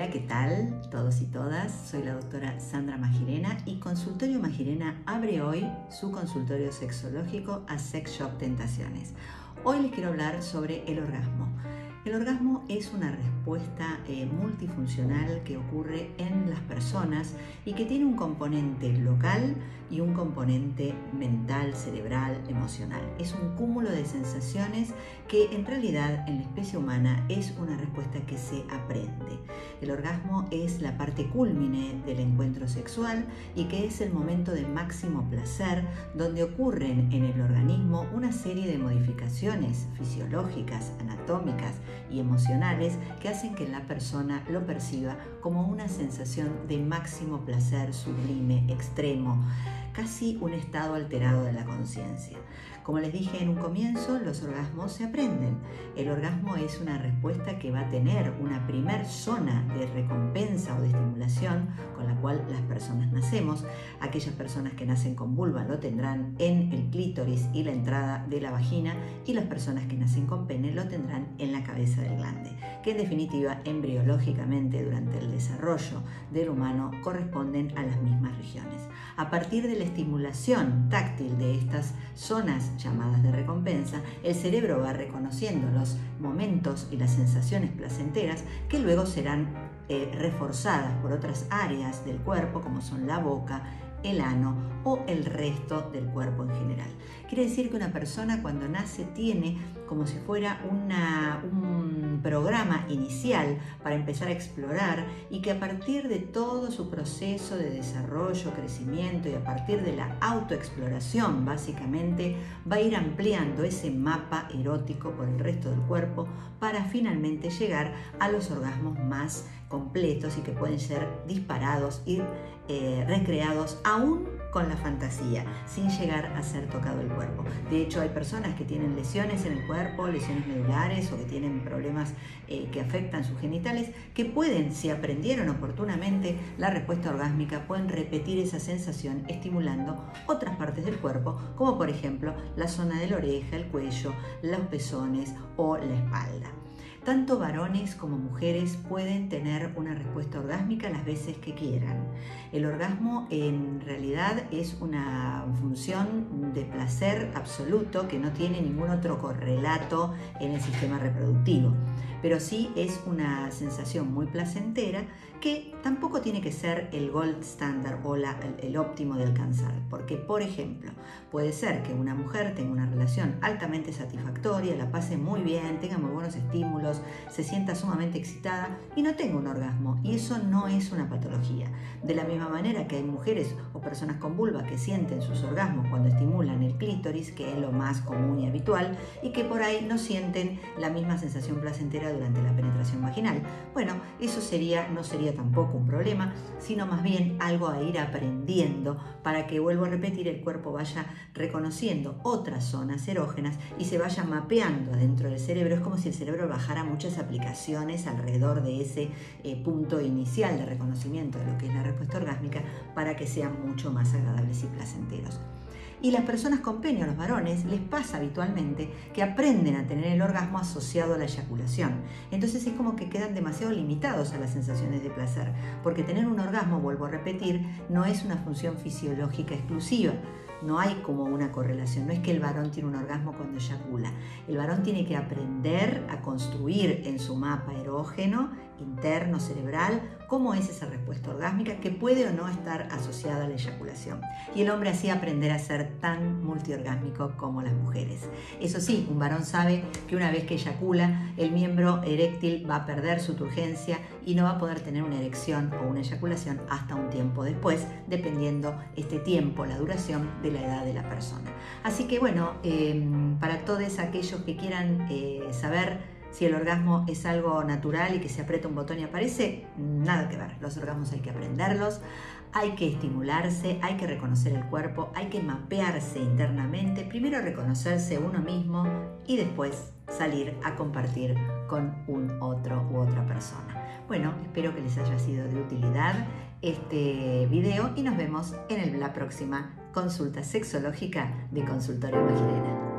Hola, ¿qué tal todos y todas? Soy la doctora Sandra Magirena y Consultorio Magirena abre hoy su consultorio sexológico a Sex Shop Tentaciones. Hoy les quiero hablar sobre el orgasmo. El orgasmo es una respuesta eh, multifuncional que ocurre en las personas y que tiene un componente local y un componente mental, cerebral, emocional. Es un cúmulo de sensaciones que en realidad en la especie humana es una respuesta que se aprende. El orgasmo es la parte cúlmine del encuentro sexual y que es el momento de máximo placer donde ocurren en el organismo una serie de modificaciones fisiológicas, anatómicas, y emocionales que hacen que la persona lo perciba como una sensación de máximo placer sublime, extremo, casi un estado alterado de la conciencia. Como les dije en un comienzo, los orgasmos se aprenden. El orgasmo es una respuesta que va a tener una primer zona de recompensa o de estimulación con la cual las personas nacemos. Aquellas personas que nacen con vulva lo tendrán en el clítoris y la entrada de la vagina y las personas que nacen con pene lo tendrán en la cabeza del glande, que en definitiva embriológicamente durante el desarrollo del humano corresponden a las mismas regiones. A partir de la estimulación táctil de estas zonas llamadas de recompensa, el cerebro va reconociendo los momentos y las sensaciones placenteras que luego serán eh, reforzadas por otras áreas del cuerpo como son la boca, el ano o el resto del cuerpo en general. Quiere decir que una persona cuando nace tiene como si fuera una, un programa inicial para empezar a explorar y que a partir de todo su proceso de desarrollo, crecimiento y a partir de la autoexploración básicamente va a ir ampliando ese mapa erótico por el resto del cuerpo para finalmente llegar a los orgasmos más completos y que pueden ser disparados y eh, recreados aún con la fantasía, sin llegar a ser tocado el cuerpo. De hecho, hay personas que tienen lesiones en el cuerpo, lesiones medulares o que tienen problemas eh, que afectan sus genitales, que pueden, si aprendieron oportunamente la respuesta orgásmica, pueden repetir esa sensación estimulando otras partes del cuerpo, como por ejemplo la zona de la oreja, el cuello, los pezones o la espalda. Tanto varones como mujeres pueden tener una respuesta orgásmica las veces que quieran. El orgasmo en realidad es una función de placer absoluto que no tiene ningún otro correlato en el sistema reproductivo pero sí es una sensación muy placentera que tampoco tiene que ser el gold standard o el, óptimo de alcanzar, porque por ejemplo puede ser que una mujer tenga una relación altamente satisfactoria, la pase muy bien, tenga muy buenos estímulos, se sienta sumamente excitada y no tenga un orgasmo, y eso no es una patología. De la misma manera que hay mujeres o personas con vulva que sienten sus orgasmos cuando estimulan el clítoris, que es lo más común y habitual, y que por ahí no sienten la misma sensación placentera durante la penetración vaginal. Bueno, eso sería, no sería tampoco un problema, sino más bien algo a ir aprendiendo para que, vuelvo a repetir, el cuerpo vaya reconociendo otras zonas erógenas y se vaya mapeando dentro del cerebro. Es como si el cerebro bajara muchas aplicaciones alrededor de ese eh, punto inicial de reconocimiento de lo que es la respuesta orgásmica para que sean mucho más agradables y placenteros. Y las personas con pene los varones les pasa habitualmente que aprenden a tener el orgasmo asociado a la eyaculación. Entonces es como que quedan demasiado limitados a las sensaciones de placer, porque tener un orgasmo, vuelvo a repetir, no es una función fisiológica exclusiva. No hay como una correlación, no es que el varón tiene un orgasmo cuando eyacula. El varón tiene que aprender a construir en su mapa erógeno, interno, cerebral, cómo es esa respuesta orgásmica que puede o no estar asociada a la eyaculación. Y el hombre así aprender a ser tan multiorgásmico como las mujeres. Eso sí, un varón sabe que una vez que eyacula, el miembro eréctil va a perder su turgencia y no va a poder tener una erección o una eyaculación hasta un tiempo después, dependiendo este tiempo, la duración de la edad de la persona. Así que bueno, em, para todos aquellos que quieran eh, saber si el orgasmo es algo natural y que se aprieta un botón y aparece, nada que ver. Los orgasmos hay que aprenderlos, hay que estimularse, hay que reconocer el cuerpo, hay que mapearse internamente, primero reconocerse uno mismo y después salir a compartir con un otro u otra persona. Bueno, espero que les haya sido de utilidad este video y nos vemos en la próxima consulta sexológica de Consultorio Magirena.